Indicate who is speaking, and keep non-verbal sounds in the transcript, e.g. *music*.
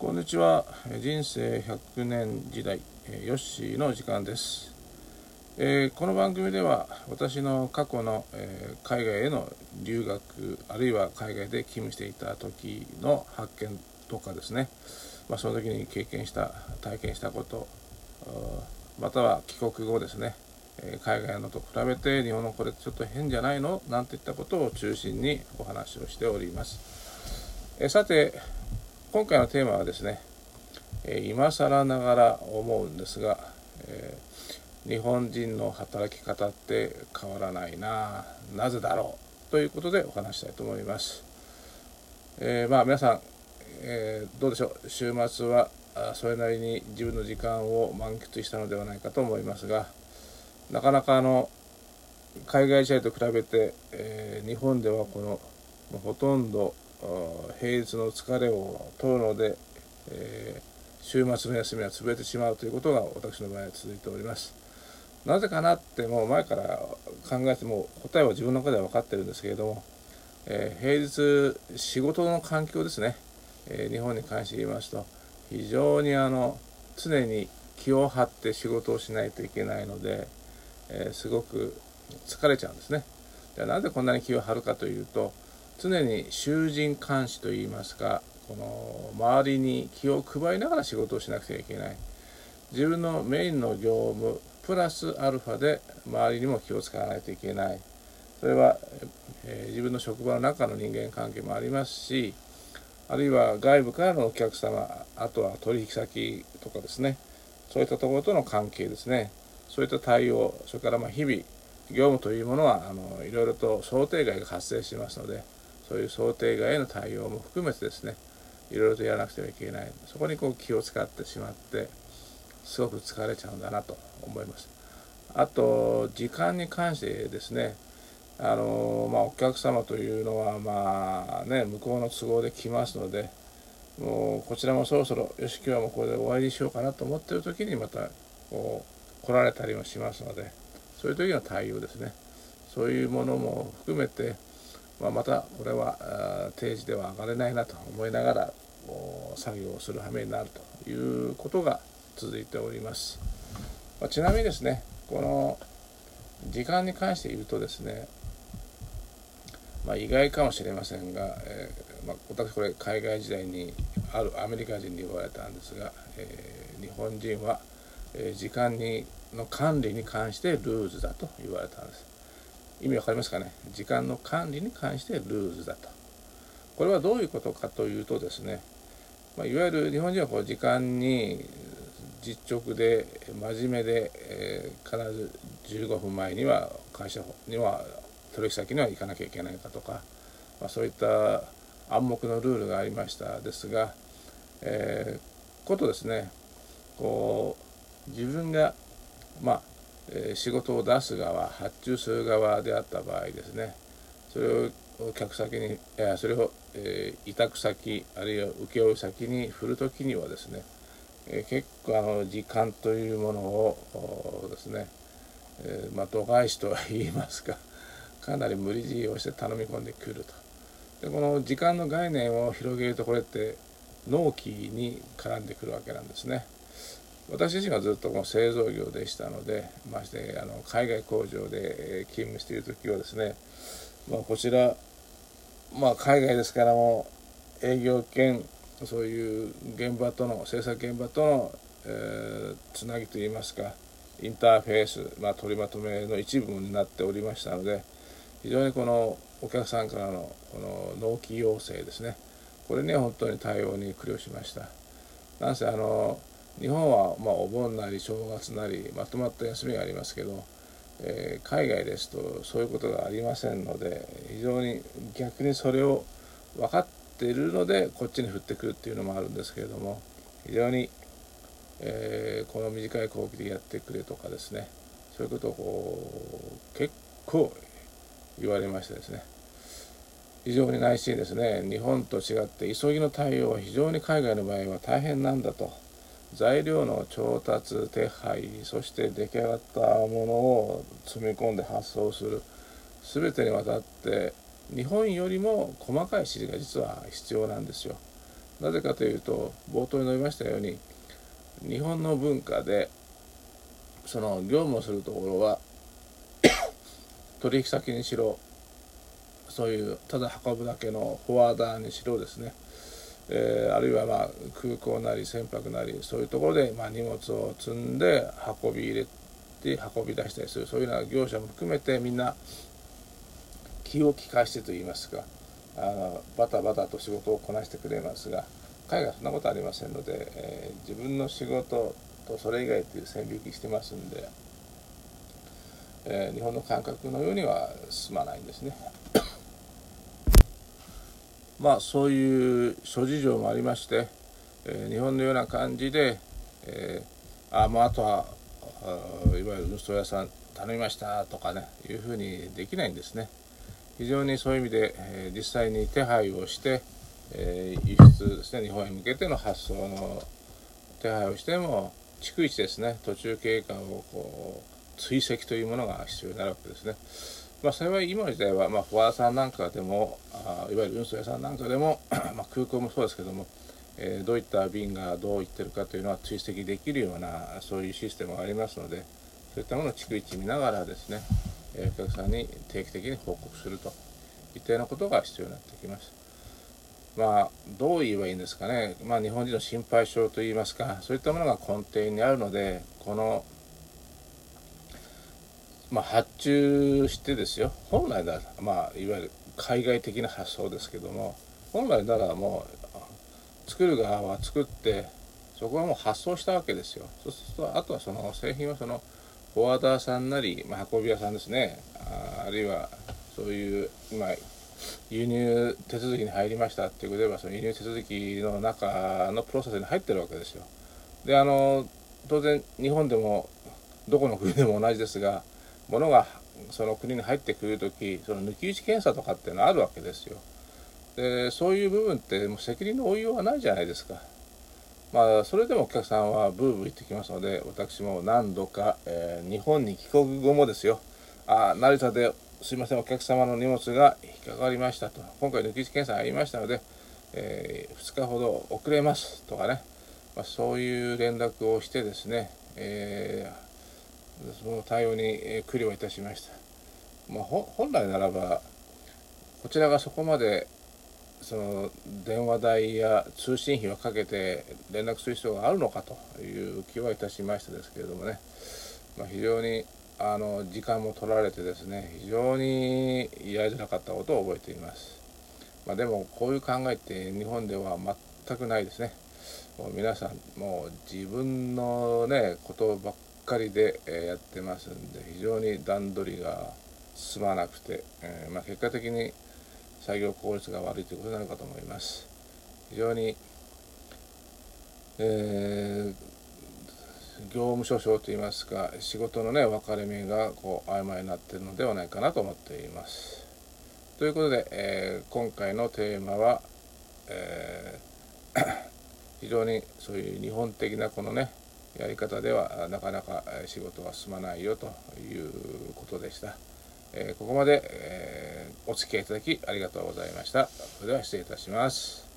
Speaker 1: こんにちは。人生100年時代ヨッシーの時間です、えーこの番組では私の過去の、えー海外への留学あるいは海外で勤務していた時の発見とかですね、まあ、その時に経験した体験したことまたは帰国後ですね。え海外のと比べて日本のこれちょっと変じゃないの？なんていったことを中心にお話をしております。えさて今回のテーマはですね、え今更ながら思うんですが、えー日本人の働き方って変わらないななぜだろうということでお話したいと思います。えーまあ皆さん、えーどうでしょう？週末はそれなりに自分の時間を満喫したのではないかと思いますがなかなかあの海外試合と比べて、え日本ではこのほとんど平日の疲れを取るので、えー週末の休みは潰れてしまうということが私の場合は続いております。なぜかなってもう前から考えても答えは自分の中では分かってるんですけれども、えー平日仕事の環境ですね、えー日本に関して言いますと非常にあの常に気を張って仕事をしないといけないので、えーすごく疲れちゃうんですね。でなぜこんなに気を張るかというと常に囚人監視といいますかこの周りに気を配りながら仕事をしなくてはいけない。自分のメインの業務プラスアルファで周りにも気を使わないといけない。それは、えー自分の職場の中の人間関係もありますしあるいは外部からのお客様あとは取引先とかですね。そういったところとの関係ですね。そういった対応それからま日々業務というものはあのいろいろと想定外が発生しますのでそういう想定外への対応も含めてですねいろいろとやらなくてはいけない。そこにこう気を使ってしまってすごく疲れちゃうんだなと思います。あと時間に関してですねあのまあ、お客様というのはまあね向こうの都合で来ますのでもうこちらもそろそろよし今日はもうこれで終わりにしようかなと思ってる時にまたこう来られたりもしますのでそういう時の対応ですね。そういうものも含めて、まあ、またこれは定時では上がれないなと思いながら作業をする羽目になるということが続いております、まあちなみにですねこの時間に関して言うとですねまあ、意外かもしれませんが、えーまあ、私これ海外時代にあるアメリカ人に言われたんですが、えー日本人は、時間にの管理に関してルーズだと言われたんです。意味わかりますかね？時間の管理に関してルーズだと。これはどういうことかというとですね、まあ、いわゆる日本人はこう時間に実直で真面目で、えー必ず15分前には会社には取引先には行かなきゃいけないかとか、まあ、そういった暗黙のルールがありましたですが、えーことですねこう自分が、まあ仕事を出す側発注する側であった場合ですねそれを客先にそれを、委託先あるいは請負先に振る時にはですね、結構あの時間というものをですね、まあ、度外視とは言いますか *laughs* かなり無理強いをして頼み込んでくると。でこの時間の概念を広げるとこれって納期に絡んでくるわけなんですね。私自身はずっとこの製造業でしたのでましてあの海外工場で勤務している時はですね、まあ、こちら、まあ、海外ですからも営業兼そういう現場との制作現場との、えーつなぎといいますかインターフェース、まあ、取りまとめの一部になっておりましたので非常にこのお客さんからのこの納期要請ですね。これには本当に対応に苦慮しました。なんせあの日本はまあお盆なり正月なりまとまった休みがありますけど、えー海外ですとそういうことがありませんので非常に逆にそれを分かっているのでこっちに降ってくるっていうのもあるんですけれども非常に、えーこの短い後期でやってくれとかですねそういうことをこう結構言われましてですね非常に内心ですね日本と違って急ぎの対応は非常に海外の場合は大変なんだと。材料の調達手配そして出来上がったものを積み込んで発送する。全てにわたって日本よりも細かい指示が実は必要なんですよ。なぜかというと冒頭に述べましたように日本の文化でその業務をするところは *coughs* 取引先にしろそういうただ運ぶだけのフォワーダーにしろですね、えー、あるいはまあ空港なり船舶なりそういうところでまあ荷物を積んで運び入れて運び出したりするそういうような業者も含めてみんな気を利かしてといいますかあのバタバタと仕事をこなしてくれますが海外そんなことありませんので、えー、自分の仕事とそれ以外という線引きしてますんで、えー、日本の感覚のようには進まないんですね。まあそういう諸事情もありまして、えー、日本のような感じで、えー、あまああとはいわゆる運送屋さん頼みましたとかねいうふうにできないんですね。非常にそういう意味で、えー、実際に手配をして、え、輸出ですね日本へ向けての発送の手配をしても逐一ですね途中経過をこう追跡というものが必要になるわけですね。まあ、幸い今の時代は、まあ、フォワードさんなんかでもあいわゆる運送屋さんなんかでも *clears throat* まあ空港もそうですけども、えー、どういった便がどういってるかというのは追跡できるようなそういうシステムがありますのでそういったものを逐一見ながらですねえお客さんに定期的に報告するといったようなことが必要になってきます。まあ、どう言えばいいんですかね、まあ、日本人の心配性といいますかそういったものが根底にあるのでこの、まあ、発注してですよ。本来なら、まあ、いわゆる海外的な発想ですけども本来ならもう作る側は作ってそこはもう発送したわけですよ。そうするとあとはその製品はそのフォワーダーさんなり、まあ、運び屋さんですね。ああるいはそういう今輸入手続きに入りました。っていうことではその輸入手続きの中のプロセスに入ってるわけですよ。であの当然日本でもどこの国でも同じですが物がその国に入ってくる時その抜き打ち検査とかっていうのはあるわけですよ。でそういう部分ってもう責任の負いようがないじゃないですか。まあ、それでもお客さんはブーブー言ってきますので私も何度か、えー、日本に帰国後もですよあ成田ですいませんお客様の荷物が引っかかりましたと今回抜き打ち検査がありましたので、えー、2日ほど遅れますとかね、まあ、そういう連絡をしてですね、えー、その対応に苦慮いたしました、まあ、本来ならばこちらがそこまでその電話代や通信費をかけて連絡する必要があるのかという気はいたしましたですけれどもね、まあ、非常にあの時間も取られてですね非常にやりづらかったことを覚えています、まあ、でもこういう考えって日本では全くないですね。もう皆さんもう自分のねことばっかりでやってますんで非常に段取りが進まなくて、え、まあ、結果的に作業効率が悪いということになるかと思います。非常に、えー、業務諸々といいますか仕事のね分かれ目がこう曖昧になってるのではないかなと思っています。ということで、えー、今回のテーマは、えー、*coughs* 非常にそういう日本的なこのねやり方ではなかなか仕事は進まないよということでした。え、ここまで、え、お付き合いいただきありがとうございました。それでは失礼いたします。